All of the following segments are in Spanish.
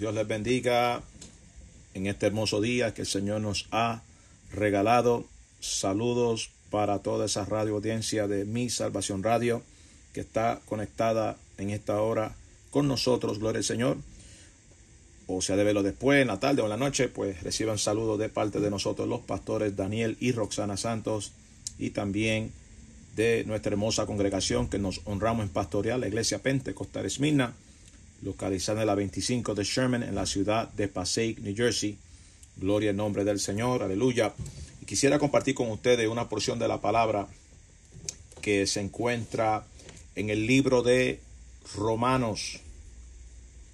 Dios les bendiga en este hermoso día que el Señor nos ha regalado. Saludos para toda esa radio audiencia de Mi Salvación Radio que está conectada en esta hora con nosotros, gloria al Señor. O sea, de verlo después, en la tarde o en la noche, pues reciban saludos de parte de nosotros, los pastores Daniel y Roxana Santos, y también de nuestra hermosa congregación que nos honramos en pastoreal, la Iglesia Pentecostal Esmirna, localizada en la 25 de Sherman, en la ciudad de Passaic, New Jersey. Gloria en nombre del Señor, aleluya. Y quisiera compartir con ustedes una porción de la palabra que se encuentra en el libro de Romanos,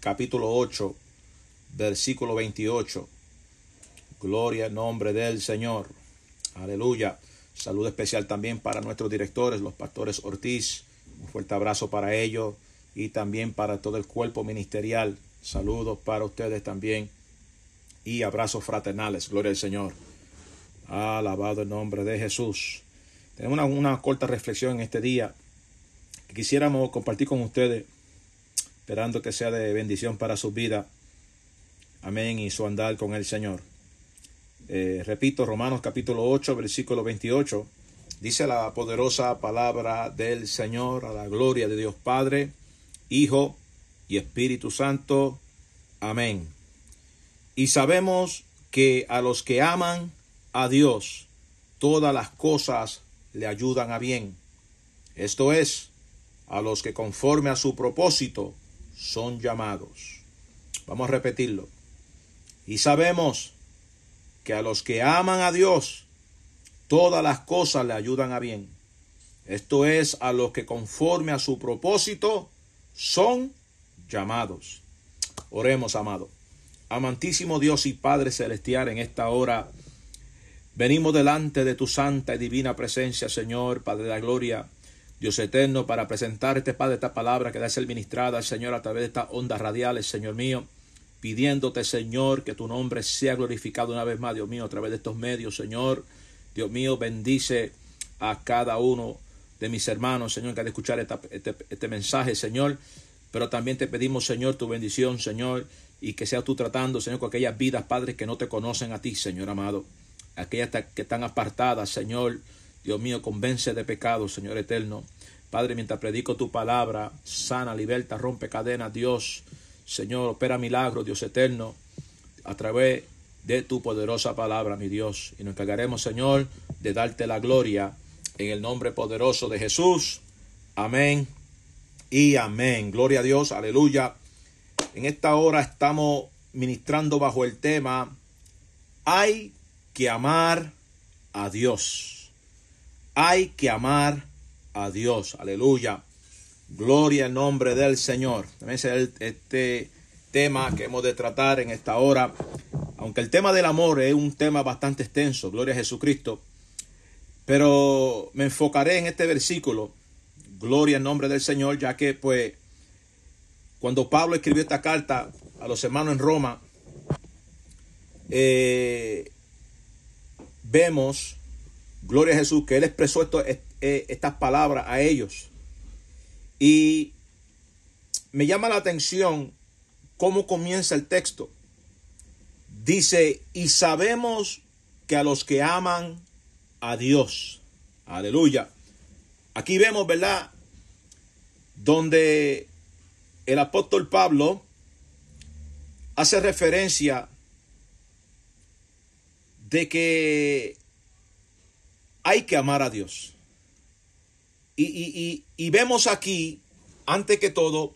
capítulo 8, versículo 28. Gloria en nombre del Señor. Aleluya. Salud especial también para nuestros directores, los pastores Ortiz. Un fuerte abrazo para ellos y también para todo el cuerpo ministerial. Saludos para ustedes también y abrazos fraternales. Gloria al Señor. Alabado el nombre de Jesús. Tenemos una, una corta reflexión en este día que quisiéramos compartir con ustedes, esperando que sea de bendición para su vida. Amén. Y su andar con el Señor. Eh, repito, Romanos capítulo 8, versículo 28. Dice la poderosa palabra del Señor a la gloria de Dios Padre, Hijo y Espíritu Santo. Amén. Y sabemos que a los que aman a Dios, todas las cosas le ayudan a bien. Esto es, a los que conforme a su propósito son llamados. Vamos a repetirlo. Y sabemos que a los que aman a Dios, todas las cosas le ayudan a bien. Esto es, a los que conforme a su propósito son llamados. Oremos, amado. Amantísimo Dios y Padre Celestial, en esta hora venimos delante de tu santa y divina presencia, Señor, Padre de la Gloria, Dios eterno, para presentarte, Padre, esta palabra que da ser ministrada, Señor, a través de estas ondas radiales, Señor mío pidiéndote, Señor, que tu nombre sea glorificado una vez más, Dios mío, a través de estos medios, Señor. Dios mío, bendice a cada uno de mis hermanos, Señor, que ha de escuchar este, este, mensaje, Señor. Pero también te pedimos, Señor, tu bendición, Señor, y que sea tú tratando, Señor, con aquellas vidas, Padre, que no te conocen a ti, Señor amado. Aquellas que están apartadas, Señor. Dios mío, convence de pecado, Señor eterno. Padre, mientras predico tu palabra, sana, liberta, rompe cadenas, Dios. Señor, opera milagros, Dios eterno, a través de tu poderosa palabra, mi Dios. Y nos encargaremos, Señor, de darte la gloria en el nombre poderoso de Jesús. Amén y amén. Gloria a Dios, aleluya. En esta hora estamos ministrando bajo el tema, hay que amar a Dios. Hay que amar a Dios, aleluya. Gloria al nombre del Señor. También es este tema que hemos de tratar en esta hora. Aunque el tema del amor es un tema bastante extenso, gloria a Jesucristo. Pero me enfocaré en este versículo, gloria al nombre del Señor, ya que pues cuando Pablo escribió esta carta a los hermanos en Roma, eh, vemos, gloria a Jesús, que él expresó eh, estas palabras a ellos. Y me llama la atención cómo comienza el texto. Dice, y sabemos que a los que aman a Dios, aleluya. Aquí vemos, ¿verdad? Donde el apóstol Pablo hace referencia de que hay que amar a Dios. Y, vemos aquí, antes que todo,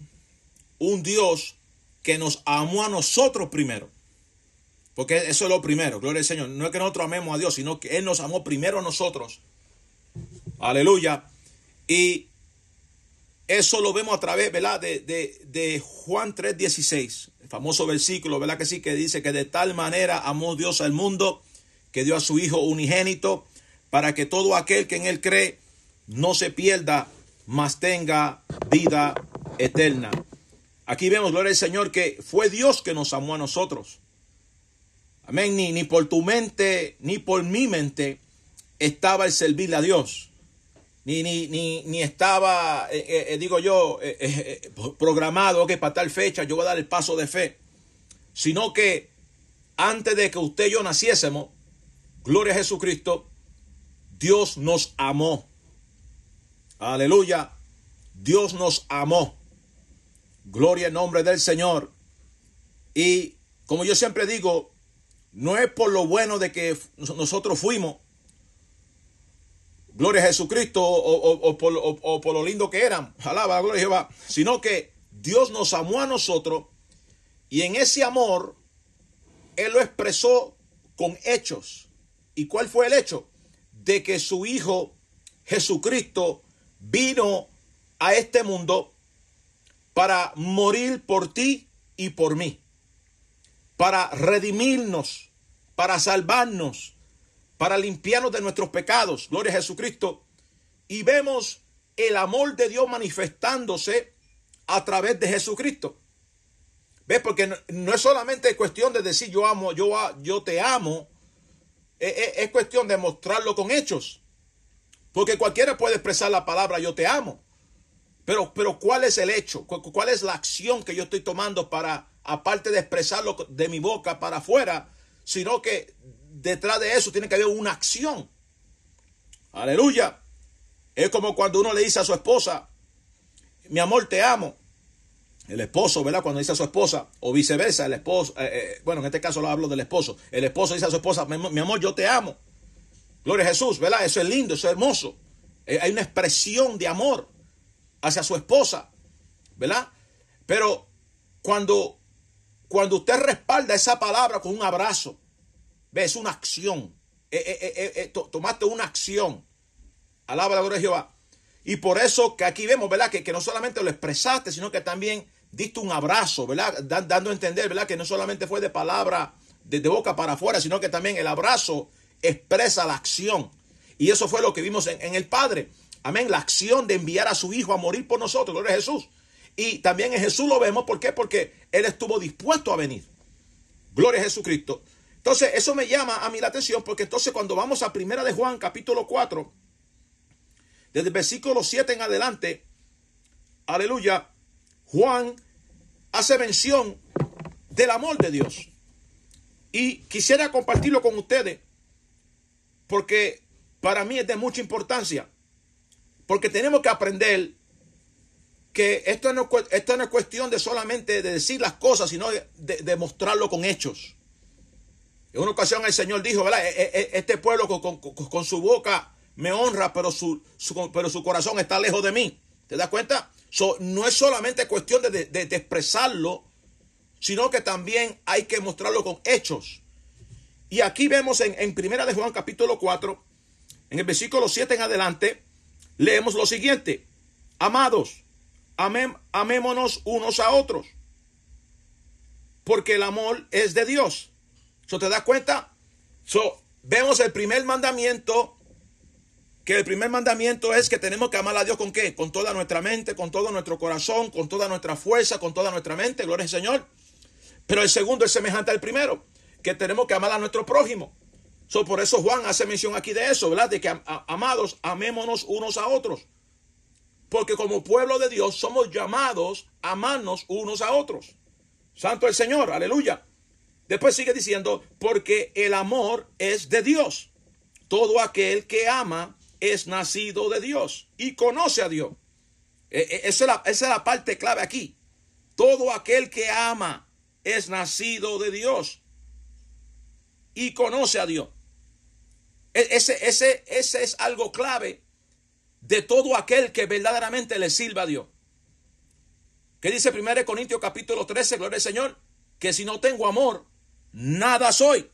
un Dios que nos amó a nosotros primero. Porque eso es lo primero, gloria al Señor. No es que nosotros amemos a Dios, sino que Él nos amó primero a nosotros. Aleluya. Y eso lo vemos a través, ¿verdad? De, de, de Juan 3:16, el famoso versículo, ¿verdad? Que sí, que dice que de tal manera amó Dios al mundo que dio a su Hijo unigénito para que todo aquel que en Él cree no se pierda, mas tenga vida eterna. Aquí vemos, gloria al Señor, que fue Dios que nos amó a nosotros. Amén. Ni, ni por tu mente, ni por mi mente estaba el servirle a Dios. Ni, ni, ni, ni estaba, eh, eh, eh, digo yo, programado que para tal fecha yo voy a dar el paso de fe. sino que antes de que usted y yo naciésemos, gloria a Jesucristo, Dios nos amó. Aleluya. Dios nos amó. Gloria en nombre del Señor. Y como yo siempre digo, no es por lo bueno de que nosotros fuimos, gloria a Jesucristo, o, por, lo lindo que eran, alaba gloria a Jehová, sino que Dios nos amó a nosotros y en ese amor Él lo expresó con hechos. ¿Y cuál fue el hecho? De que su Hijo Jesucristo vino a este mundo para morir por ti y por mí, para redimirnos, para salvarnos, para limpiarnos de nuestros pecados, gloria a Jesucristo, y vemos el amor de Dios manifestándose a través de Jesucristo. ¿Ves? Porque no, es solamente cuestión de decir yo amo, yo, te amo, es, es, es cuestión de mostrarlo con hechos. Porque cualquiera puede expresar la palabra yo te amo. Pero, pero ¿cuál es el hecho? ¿Cuál es la acción que yo estoy tomando para, aparte de expresarlo de mi boca para afuera, sino que detrás de eso tiene que haber una acción? Aleluya. Es como cuando uno le dice a su esposa, mi amor, te amo. El esposo, ¿verdad? Cuando dice a su esposa, o viceversa, el esposo, eh, eh, bueno, en este caso lo hablo del esposo. El esposo dice a su esposa, mi amor, yo te amo. Gloria a Jesús, ¿verdad? Eso es lindo, eso es hermoso. Eh, hay una expresión de amor hacia su esposa, ¿verdad? Pero cuando, cuando usted respalda esa palabra con un abrazo, ves una acción, eh, eh, eh, tomaste una acción, alaba la gloria de Jehová. Y por eso que aquí vemos, ¿verdad? Que, no solamente lo expresaste, sino que también diste un abrazo, ¿verdad? dando a entender, ¿verdad? Que no solamente fue de palabra, de, boca para afuera, sino que también el abrazo expresa la acción. Y eso fue lo que vimos en, el Padre. Amén. La acción de enviar a su Hijo a morir por nosotros. Gloria Jesús. Y también en Jesús lo vemos. ¿Por qué? Porque Él estuvo dispuesto a venir. Gloria a Jesucristo. Entonces, eso me llama a mí la atención porque entonces cuando vamos a Primera de Juan, capítulo 4, desde el versículo 7 en adelante, aleluya, Juan hace mención del amor de Dios. Y quisiera compartirlo con ustedes porque para mí es de mucha importancia. Porque tenemos que aprender que esto no, esto no es cuestión de solamente de decir las cosas, sino de, mostrarlo con hechos. En una ocasión el Señor dijo, ¿verdad? E, e, e, este pueblo con, su boca me honra, pero su, pero su corazón está lejos de mí. ¿Te das cuenta? no es solamente cuestión de, de, expresarlo, sino que también hay que mostrarlo con hechos. Y aquí vemos en, en Primera de Juan capítulo 4, en el versículo 7 en adelante, leemos lo siguiente. Amados, amémonos unos a otros. Porque el amor es de Dios. ¿So te das cuenta? So, vemos el primer mandamiento. Que el primer mandamiento es que tenemos que amar a Dios con qué? Con toda nuestra mente, con todo nuestro corazón, con toda nuestra fuerza, con toda nuestra mente. Gloria al Señor. Pero el segundo es semejante al primero. Que tenemos que amar a nuestro prójimo. So, por eso Juan hace mención aquí de eso, ¿verdad? De que, amados, amémonos unos a otros. Porque como pueblo de Dios somos llamados a amarnos unos a otros. Santo el Señor, aleluya. Después sigue diciendo, porque el amor es de Dios. Todo aquel que ama es nacido de Dios y conoce a Dios. E, e, esa es la, parte clave aquí. Todo aquel que ama es nacido de Dios y conoce a Dios. E-, ese, ese, ese es algo clave de todo aquel que verdaderamente le sirva a Dios. ¿Qué dice 1 Corintios capítulo 13, gloria al Señor? Que si no tengo amor, nada soy.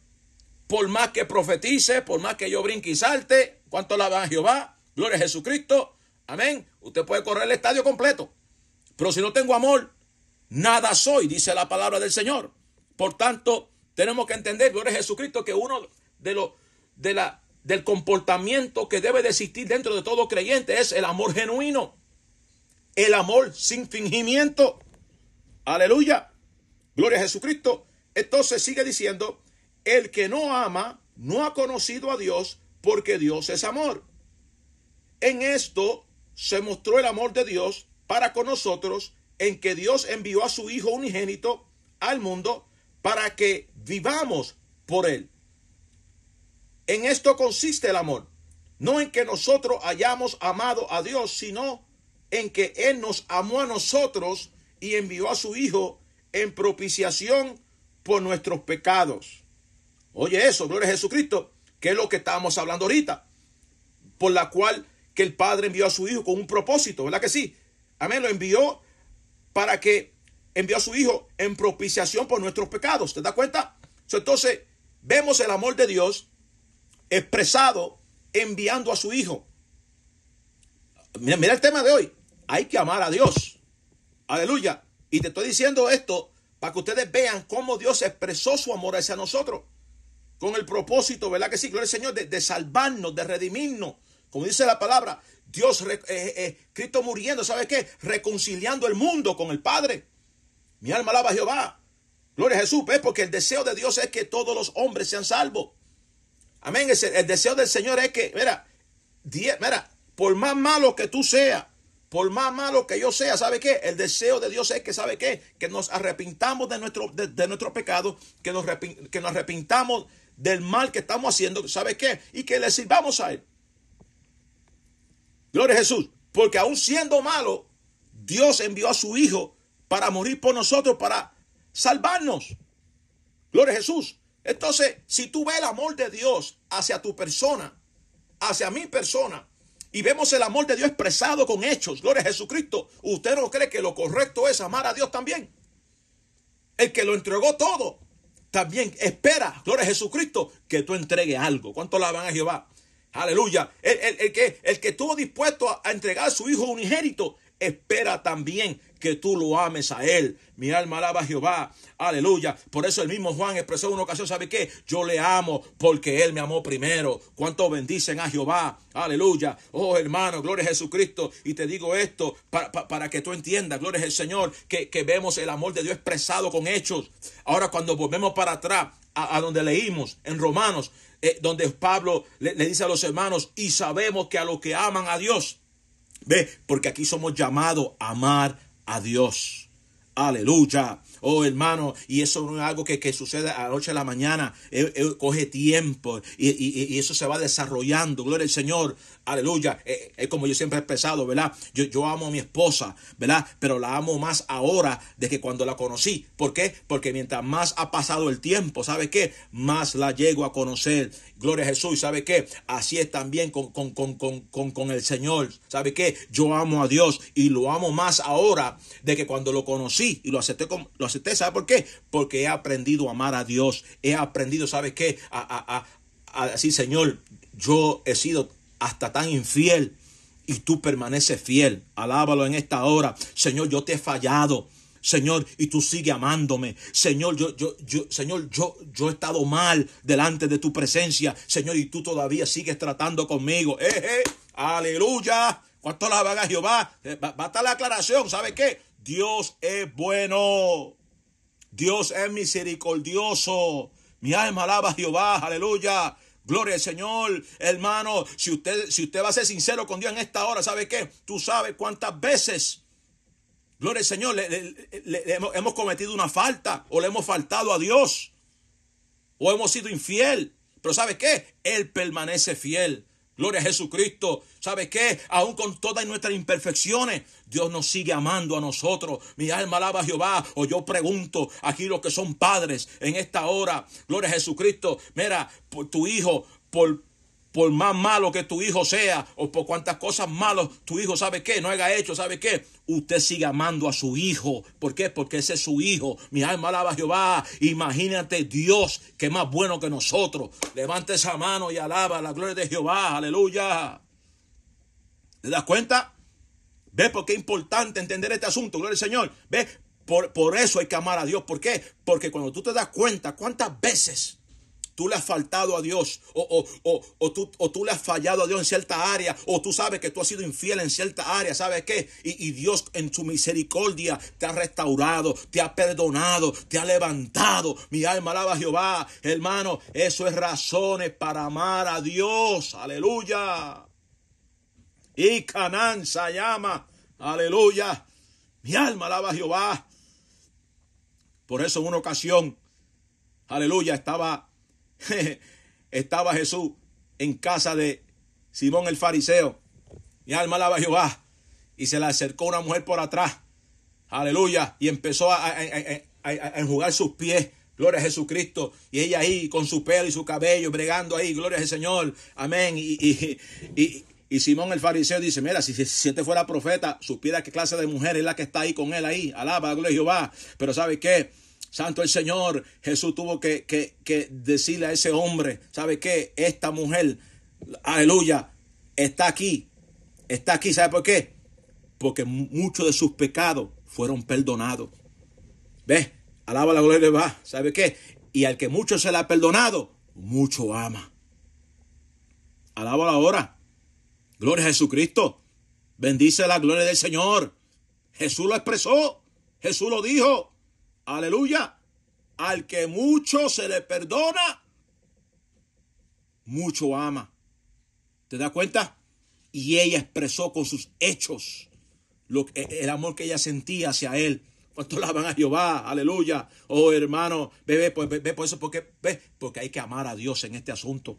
Por más que profetice, por más que yo brinque y salte, cuánto alaban a Jehová, gloria a Jesucristo, amén. Usted puede correr el estadio completo. Pero si no tengo amor, nada soy, dice la palabra del Señor. Por tanto, tenemos que entender, gloria a Jesucristo, que uno de los de la del comportamiento que debe de existir dentro de todo creyente es el amor genuino. El amor sin fingimiento. Aleluya. Gloria a Jesucristo. Entonces sigue diciendo, el que no ama no ha conocido a Dios porque Dios es amor. En esto se mostró el amor de Dios para con nosotros en que Dios envió a su Hijo unigénito al mundo para que vivamos por Él. En esto consiste el amor, no en que nosotros hayamos amado a Dios, sino en que Él nos amó a nosotros y envió a su Hijo en propiciación por nuestros pecados. Oye eso, gloria a Jesucristo, que es lo que estábamos hablando ahorita, por la cual que el Padre envió a su Hijo con un propósito, ¿verdad que sí? Amén, lo envió para que envió a su Hijo en propiciación por nuestros pecados. ¿Te das cuenta? Entonces, vemos el amor de Dios expresado enviando a su Hijo. Mira, mira el tema de hoy. Hay que amar a Dios. Aleluya. Y te estoy diciendo esto para que ustedes vean cómo Dios expresó su amor hacia nosotros. Con el propósito, ¿verdad que sí? Gloria al Señor, de, salvarnos, de redimirnos. Como dice la palabra, Dios, eh, eh, Cristo muriendo, ¿sabe qué? Reconciliando el mundo con el Padre. Mi alma alaba a Jehová. Gloria a Jesús, ¿ves? Porque el deseo de Dios es que todos los hombres sean salvos. Amén. El deseo del Señor es que, mira, mira, por más malo que tú seas, por más malo que yo sea, ¿sabe qué? El deseo de Dios es que, ¿sabe qué? Que nos arrepintamos de nuestro, de, nuestro pecado, que nos, que nos arrepintamos del mal que estamos haciendo, ¿sabe qué? Y que le sirvamos a Él. Gloria a Jesús. Porque aún siendo malo, Dios envió a su Hijo para morir por nosotros, para salvarnos. Gloria a Jesús. Entonces, si tú ves el amor de Dios hacia tu persona, hacia mi persona, y vemos el amor de Dios expresado con hechos, gloria a Jesucristo, ¿usted no cree que lo correcto es amar a Dios también? El que lo entregó todo, también espera, gloria a Jesucristo, que tú entregues algo. ¿Cuánto la van a Jehová? Aleluya. El, que, el que estuvo dispuesto a, a entregar a su hijo unigénito, espera también que tú lo ames a Él. Mi alma alaba a Jehová. Aleluya. Por eso el mismo Juan expresó en una ocasión, ¿sabe qué? Yo le amo porque Él me amó primero. ¿Cuánto bendicen a Jehová? Aleluya. Oh hermano, gloria a Jesucristo. Y te digo esto para, que tú entiendas, gloria al Señor, que, vemos el amor de Dios expresado con hechos. Ahora cuando volvemos para atrás a, donde leímos en Romanos, eh, donde Pablo le, le dice a los hermanos, y sabemos que a los que aman a Dios, Ve, porque aquí somos llamados a amar a Dios. Aleluya. Oh, hermano, y eso no es algo que, que sucede a la noche a la mañana, eh, eh, coge tiempo y, y, eso se va desarrollando. Gloria al Señor, aleluya. Eh, es como yo siempre he expresado, ¿verdad? Yo, yo amo a mi esposa, ¿verdad? Pero la amo más ahora de que cuando la conocí. ¿Por qué? Porque mientras más ha pasado el tiempo, ¿sabe qué? Más la llego a conocer. Gloria a Jesús, ¿sabe qué? Así es también con, con, con, con, con el Señor. ¿Sabe qué? Yo amo a Dios y lo amo más ahora de que cuando lo conocí y lo acepté como acepté. ¿Sabe por qué? Porque he aprendido a amar a Dios. He aprendido, ¿sabe qué? A, a, decir, Señor, yo he sido hasta tan infiel y tú permaneces fiel. Alábalo en esta hora. Señor, yo te he fallado. Señor, y tú sigues amándome. Señor, yo, yo, yo, Señor, yo, yo he estado mal delante de tu presencia. Señor, y tú todavía sigues tratando conmigo. Eh, eh, aleluya. ¿Cuánto la a Jehová? Eh, va, va a estar la aclaración. ¿Sabe qué? Dios es bueno. Dios es misericordioso. Mi alma alaba a Jehová, aleluya. Gloria al Señor, hermano. Si usted, si usted va a ser sincero con Dios en esta hora, ¿sabe qué? Tú sabes cuántas veces, gloria al Señor, le, hemos cometido una falta o le hemos faltado a Dios o hemos sido infiel. Pero ¿sabe qué? Él permanece fiel. Gloria a Jesucristo. ¿Sabe qué? Aún con todas nuestras imperfecciones, Dios nos sigue amando a nosotros. Mi alma alaba a Jehová. O yo pregunto aquí los que son padres en esta hora. Gloria a Jesucristo. Mira, por tu hijo, por por más malo que tu hijo sea o por cuantas cosas malas tu hijo sabe qué, no haya hecho, sabe qué, usted sigue amando a su hijo. ¿Por qué? Porque ese es su hijo. Mi alma alaba a Jehová. Imagínate Dios que es más bueno que nosotros. Levante esa mano y alaba la gloria de Jehová. Aleluya. ¿Te das cuenta? ¿Ves por qué es importante entender este asunto? Gloria al Señor. ¿Ves? Por, por eso hay que amar a Dios. ¿Por qué? Porque cuando tú te das cuenta cuántas veces tú le has faltado a Dios o, o, tú, o, tú, le has fallado a Dios en cierta área o tú sabes que tú has sido infiel en cierta área, ¿sabes qué? Y, Dios en su misericordia te ha restaurado, te ha perdonado, te ha levantado. Mi alma alaba a Jehová, hermano, eso es razones para amar a Dios. Aleluya. Y Canán se llama. Aleluya. Mi alma alaba a Jehová. Por eso en una ocasión aleluya, estaba, estaba Jesús en casa de Simón el fariseo. Mi alma alaba a Jehová. Y se le acercó una mujer por atrás. Aleluya. Y empezó a, enjugar sus pies. Gloria a Jesucristo. Y ella ahí con su pelo y su cabello, bregando ahí. Gloria al Señor. Amén. Y, y, Simón el fariseo dice, mira, si, si este fuera profeta, supiera qué clase de mujer es la que está ahí con él ahí. Alaba, gloria a Jehová. Pero ¿sabe qué? Santo el Señor, Jesús tuvo que, que, decirle a ese hombre, ¿sabe qué? Esta mujer, aleluya, está aquí, está aquí, ¿sabe por qué? Porque muchos de sus pecados fueron perdonados. ¿Ves? Alaba la gloria de va. ¿Sabe qué? Y al que mucho se le ha perdonado, mucho ama. Alaba ahora. Gloria a Jesucristo. Bendice la gloria del Señor. Jesús lo expresó. Jesús lo dijo. Aleluya. Al que mucho se le perdona, mucho ama. ¿Te das cuenta? Y ella expresó con sus hechos lo, el amor que ella sentía hacia él. ¿Cuánto la van a Jehová? Aleluya. Oh, hermano, ve, pues, ve, por eso, porque, ve, porque hay que amar a Dios en este asunto.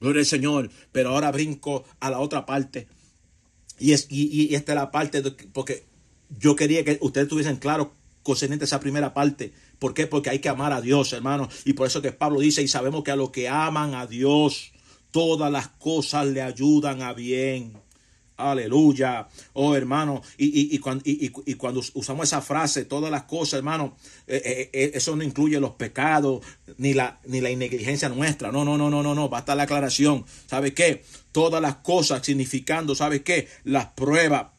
Gloria al Señor. Pero ahora brinco a la otra parte. Y, es, y, esta es la parte, porque yo quería que ustedes tuviesen claro concerniente esa primera parte. ¿Por qué? Porque hay que amar a Dios, hermano. Y por eso que Pablo dice, y sabemos que a los que aman a Dios, todas las cosas le ayudan a bien. Aleluya. Oh, hermano. Y, y, cuando, y, cuando, usamos esa frase, todas las cosas, hermano, eh, eh, eh, eso no incluye los pecados ni la, ni la negligencia nuestra. No, no, no, no, no, no. Basta la aclaración. ¿Sabe qué? Todas las cosas significando, ¿sabe qué? Las pruebas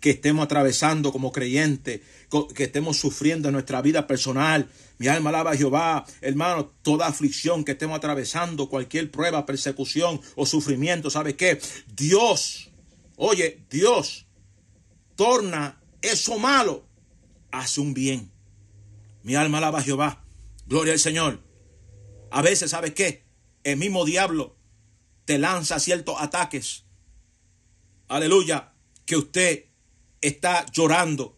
que estemos atravesando como creyentes, que estemos sufriendo en nuestra vida personal. Mi alma alaba a Jehová, hermano, toda aflicción que estemos atravesando, cualquier prueba, persecución o sufrimiento, ¿sabe qué? Dios, oye, Dios torna eso malo hace un bien. Mi alma alaba a Jehová, gloria al Señor. A veces, ¿sabe qué? El mismo diablo te lanza ciertos ataques. Aleluya, que usted está llorando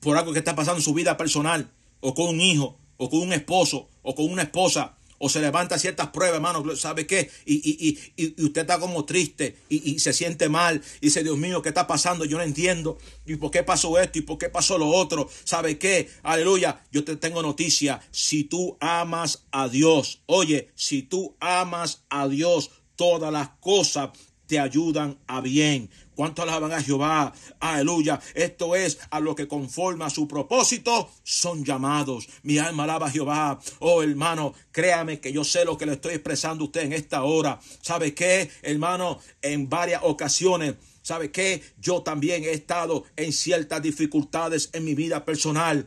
por algo que está pasando en su vida personal, o con un hijo, o con un esposo, o con una esposa, o se levanta ciertas pruebas, hermano, ¿sabe qué? Y, y, y, usted está como triste y, se siente mal y dice, Dios mío, ¿qué está pasando? Yo no entiendo. ¿Y por qué pasó esto? ¿Y por qué pasó lo otro? ¿Sabe qué? Aleluya, yo te tengo noticia. Si tú amas a Dios, oye, si tú amas a Dios, todas las cosas te ayudan a bien. ¿Cuánto alaban a Jehová? Aleluya. Esto es a lo que conforma su propósito son llamados. Mi alma alaba a Jehová. Oh hermano, créame que yo sé lo que le estoy expresando a usted en esta hora. ¿Sabe qué, hermano? En varias ocasiones ¿Sabe qué? Yo también he estado en ciertas dificultades en mi vida personal.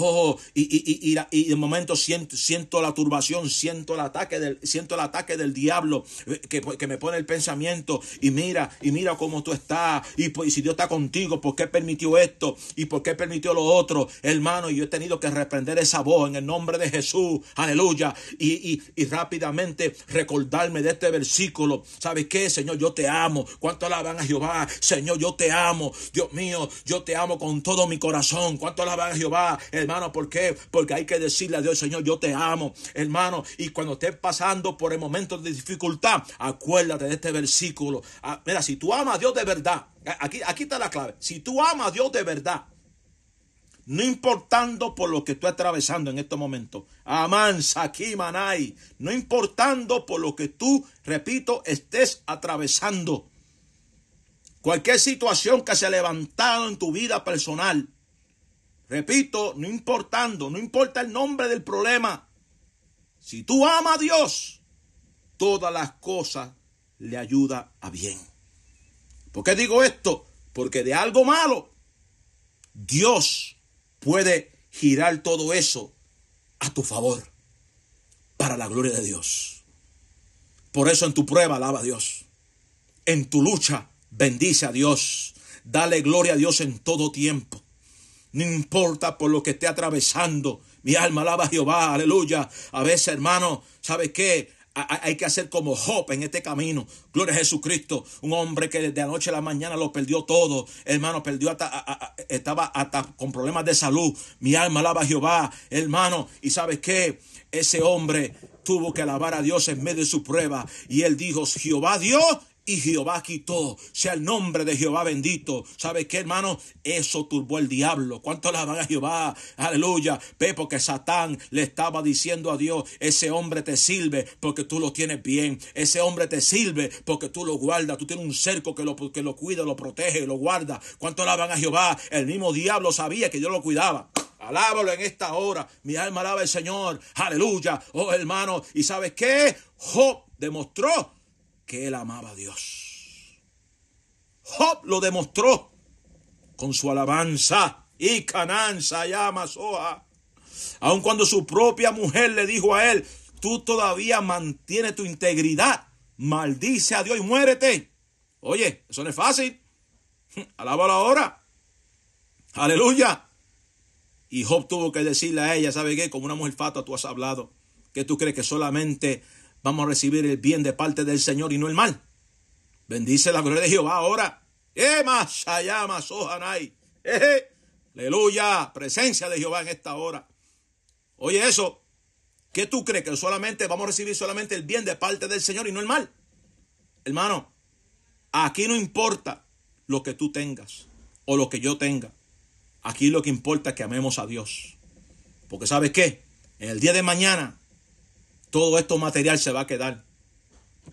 Oh, y, y, y, y, de momento siento, siento la turbación, siento el ataque del, siento el ataque del diablo eh, que, que me pone el pensamiento y mira, y mira cómo tú estás, y, pues, si Dios está contigo, ¿por qué permitió esto? ¿Y por qué permitió lo otro? Hermano, yo he tenido que reprender esa voz en el nombre de Jesús, aleluya, y, y, rápidamente recordarme de este versículo. ¿Sabes qué, Señor? Yo te amo. ¿Cuánto alaban a Jehová? Señor, yo te amo. Dios mío, yo te amo con todo mi corazón. ¿Cuánto alaban a Jehová? Hermano. ¿Por qué? Porque hay que decirle a Dios, Señor, yo te amo, hermano. Y cuando estés pasando por el momento de dificultad, acuérdate de este versículo. Ah, mira, si tú amas a Dios de verdad, aquí, aquí está la clave. Si tú amas a Dios de verdad, no importando por lo que tú atravesando en estos momentos. Amán, aquí Manay. No importando por lo que tú, repito, estés atravesando. Cualquier situación que se ha levantado en tu vida personal. Repito, no importando, no importa el nombre del problema. Si tú amas a Dios, todas las cosas le ayuda a bien. ¿Por qué digo esto? Porque de algo malo, Dios puede girar todo eso a tu favor, para la gloria de Dios. Por eso en tu prueba alaba a Dios. En tu lucha bendice a Dios. Dale gloria a Dios en todo tiempo. No importa por lo que esté atravesando. Mi alma alaba a Jehová, aleluya. A veces, hermano, ¿sabe qué? hay que hacer como Job en este camino. Gloria a Jesucristo. Un hombre que de anoche a la mañana lo perdió todo. Hermano, perdió hasta, estaba hasta con problemas de salud. Mi alma alaba a Jehová, hermano. Y sabes qué? Ese hombre tuvo que alabar a Dios en medio de su prueba. Y él dijo, Jehová Dios y Jehová quitó. Sea el nombre de Jehová bendito. ¿Sabe qué, hermano? Eso turbó el diablo. ¿Cuánto alaban a Jehová? Aleluya. Ve, porque Satán le estaba diciendo a Dios, ese hombre te sirve porque tú lo tienes bien. Ese hombre te sirve porque tú lo guardas. Tú tienes un cerco que lo, que lo cuida, lo protege, lo guarda. ¿Cuánto alaban a Jehová? El mismo diablo sabía que Dios lo cuidaba. Alábalo en esta hora. Mi alma alaba al Señor. Aleluya. Oh hermano. ¿Y sabes qué? Job demostró que él amaba a Dios. Job lo demostró con su alabanza y cananza llama soa. Aun cuando su propia mujer le dijo a él, tú todavía mantienes tu integridad, maldice a Dios y muérete. Oye, eso no es fácil. Alábalo ahora. Aleluya. Y Job tuvo que decirle a ella, ¿sabe qué? Como una mujer fata tú has hablado. que tú crees que solamente vamos a recibir el bien de parte del Señor y no el mal. Bendice la gloria de Jehová ahora. Aleluya. Presencia de Jehová en esta hora. Oye eso. ¿Qué tú crees? Que solamente vamos a recibir solamente el bien de parte del Señor y no el mal. Hermano, aquí no importa lo que tú tengas o lo que yo tenga. Aquí lo que importa es que amemos a Dios. Porque ¿sabes qué? En el día de mañana todo esto material se va a quedar.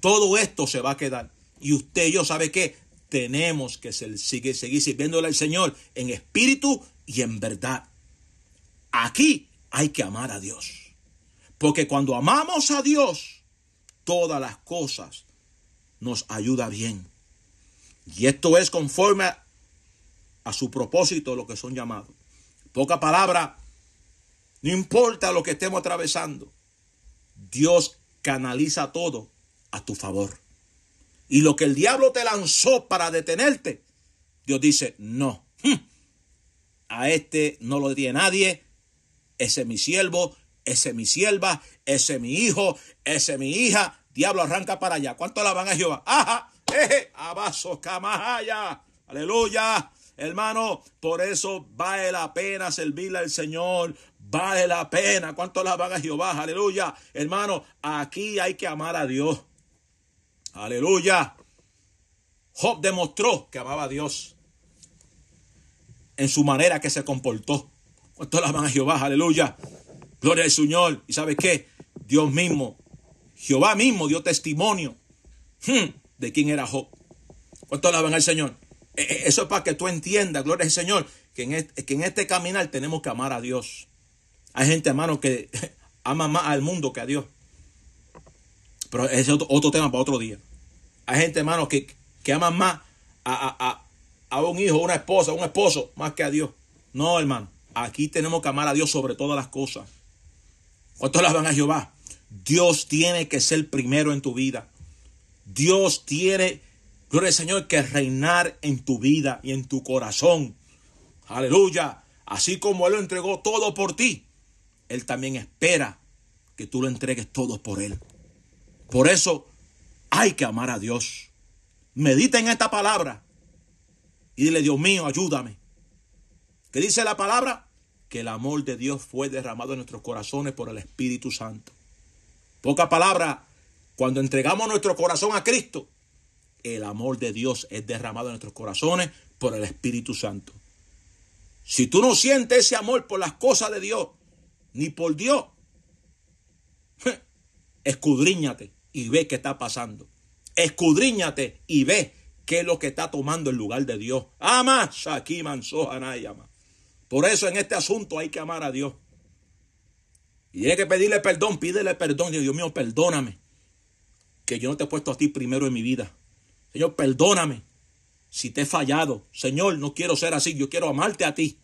Todo esto se va a quedar. Y usted y yo, ¿sabe qué? Tenemos que seguir, sirviéndole al Señor en espíritu y en verdad. Aquí hay que amar a Dios. Porque cuando amamos a Dios, todas las cosas nos ayuda bien. Y esto es conforme a, a su propósito, lo que son llamados. Poca palabra, no importa lo que estemos atravesando. Dios canaliza todo a tu favor. Y lo que el diablo te lanzó para detenerte, Dios dice, no, hm, a este no lo detiene nadie, ese es mi siervo, ese es mi sierva, ese es mi hijo, ese es mi hija, diablo arranca para allá. ¿Cuánto la van a Jehová? Ajá, eje, abaso, camaya, aleluya. Hermano, por eso vale la pena servirle al Señor, Vale la pena. ¿Cuánto la van a Jehová? Aleluya. Hermano, aquí hay que amar a Dios. Aleluya. Job demostró que amaba a Dios en su manera que se comportó. ¿Cuánto la van a Jehová? Aleluya. Gloria al Señor. ¿Y sabes qué? Dios mismo, Jehová mismo dio testimonio hmm, de quién era Job. ¿Cuánto van al Señor? E, e, eso es para que tú entiendas, gloria al Señor, que en, este, que en este caminar tenemos que amar a Dios. Hay gente, hermano, que ama más al mundo que a Dios. Pero ese es otro, tema para otro día. Hay gente, hermano, que, que ama más a, un hijo, una esposa, un esposo, más que a Dios. No, hermano. Aquí tenemos que amar a Dios sobre todas las cosas. ¿Cuántos las van a Jehová? Dios tiene que ser primero en tu vida. Dios tiene, gloria al Señor, que reinar en tu vida y en tu corazón. Aleluya. Así como Él lo entregó todo por ti. Él también espera que tú lo entregues todo por Él. Por eso hay que amar a Dios. Medita en esta palabra y dile, Dios mío, ayúdame. ¿Qué dice la palabra? Que el amor de Dios fue derramado en nuestros corazones por el Espíritu Santo. Poca palabra, cuando entregamos nuestro corazón a Cristo, el amor de Dios es derramado en nuestros corazones por el Espíritu Santo. Si tú no sientes ese amor por las cosas de Dios, ni por Dios. Escudriñate y ve qué está pasando. Escudriñate y ve qué es lo que está tomando el lugar de Dios. Ama, Por eso en este asunto hay que amar a Dios. Y hay que pedirle perdón, pídele perdón. Dios mío, perdóname. Que yo no te he puesto a ti primero en mi vida. Señor, perdóname si te he fallado. Señor, no quiero ser así. Yo quiero amarte a ti.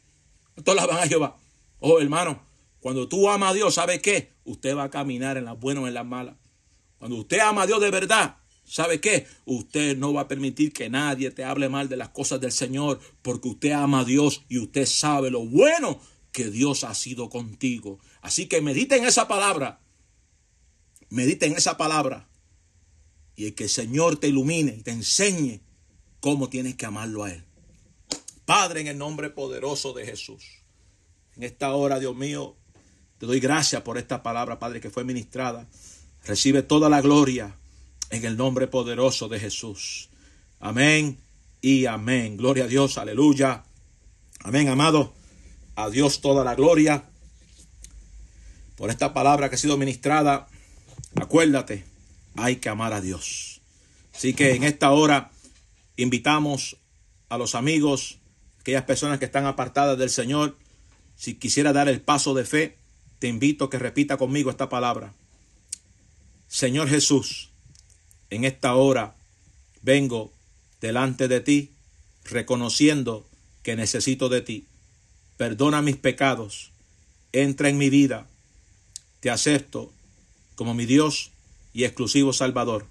Todas las van a Jehová. Oh, hermano, cuando tú amas a Dios, ¿sabe qué? Usted va a caminar en las buenas o en las malas. Cuando usted ama a Dios de verdad, ¿sabe qué? Usted no va a permitir que nadie te hable mal de las cosas del Señor, porque usted ama a Dios y usted sabe lo bueno que Dios ha sido contigo. Así que medita en esa palabra. Medita en esa palabra. Y el que el Señor te ilumine y te enseñe cómo tienes que amarlo a Él. Padre, en el nombre poderoso de Jesús. En esta hora, Dios mío, te doy gracias por esta palabra, Padre, que fue ministrada. Recibe toda la gloria en el nombre poderoso de Jesús. Amén y amén. Gloria a Dios, aleluya. Amén, amado. A Dios toda la gloria por esta palabra que ha sido ministrada. Acuérdate, hay que amar a Dios. Así que en esta hora invitamos a los amigos, aquellas personas que están apartadas del Señor, si quisiera dar el paso de fe, te invito a que repita conmigo esta palabra. Señor Jesús, en esta hora vengo delante de ti, reconociendo que necesito de ti. Perdona mis pecados, entra en mi vida, te acepto como mi Dios y exclusivo Salvador.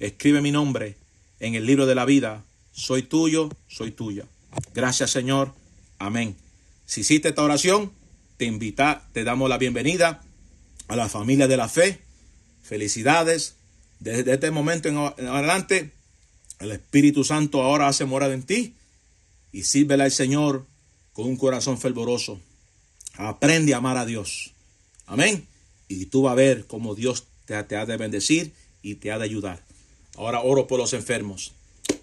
Escribe mi nombre en el libro de la vida. Soy tuyo, soy tuya. Gracias Señor. Amén. Si hiciste esta oración, te invita, te damos la bienvenida a la familia de la fe. Felicidades. Desde este momento en adelante, el Espíritu Santo ahora hace morada en ti y sírvela al Señor con un corazón fervoroso. Aprende a amar a Dios. Amén. Y tú vas a ver cómo Dios te ha de bendecir y te ha de ayudar. Ahora oro por los enfermos.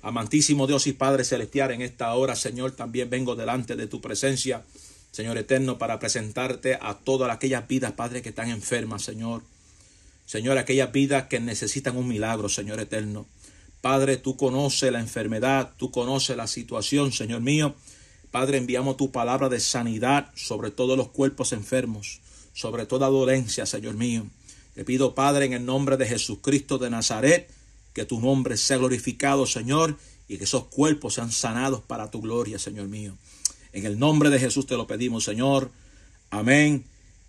Amantísimo Dios y Padre Celestial, en esta hora, Señor, también vengo delante de tu presencia, Señor eterno, para presentarte a todas aquellas vidas, Padre, que están enfermas, Señor. Señor, aquellas vidas que necesitan un milagro, Señor eterno. Padre, tú conoces la enfermedad, tú conoces la situación, Señor mío. Padre, enviamos tu palabra de sanidad sobre todos los cuerpos enfermos, sobre toda dolencia, Señor mío. Te pido, Padre, en el nombre de Jesucristo de Nazaret, que tu nombre sea glorificado, Señor, y que esos cuerpos sean sanados para tu gloria, Señor mío. En el nombre de Jesús te lo pedimos, Señor. Amén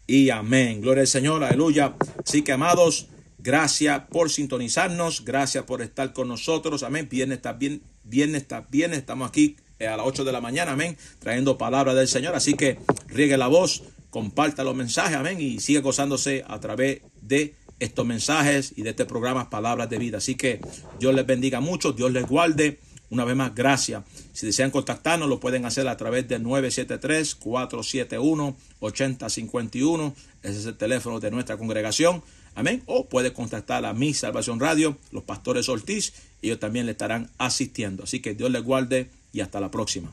y amén. Gloria al Señor, aleluya. Así que, amados, gracias por sintonizarnos, gracias por estar con nosotros. Amén. Viernes está bien, viernes está bien, estamos aquí eh, a las 8 de la mañana, amén, trayendo palabra del Señor. Así que riegue la voz, comparta los mensajes, amén, y sigue gozándose a través de estos mensajes y de este programa Palabras de Vida. Así que Dios les bendiga mucho, Dios les guarde. Una vez más, gracias. Si desean contactarnos, lo pueden hacer a través de 973-471-8051. Ese es el teléfono de nuestra congregación. Amén. O puede contactar a mi Salvación Radio, los pastores Ortiz. Ellos también le estarán asistiendo. Así que Dios les guarde y hasta la próxima.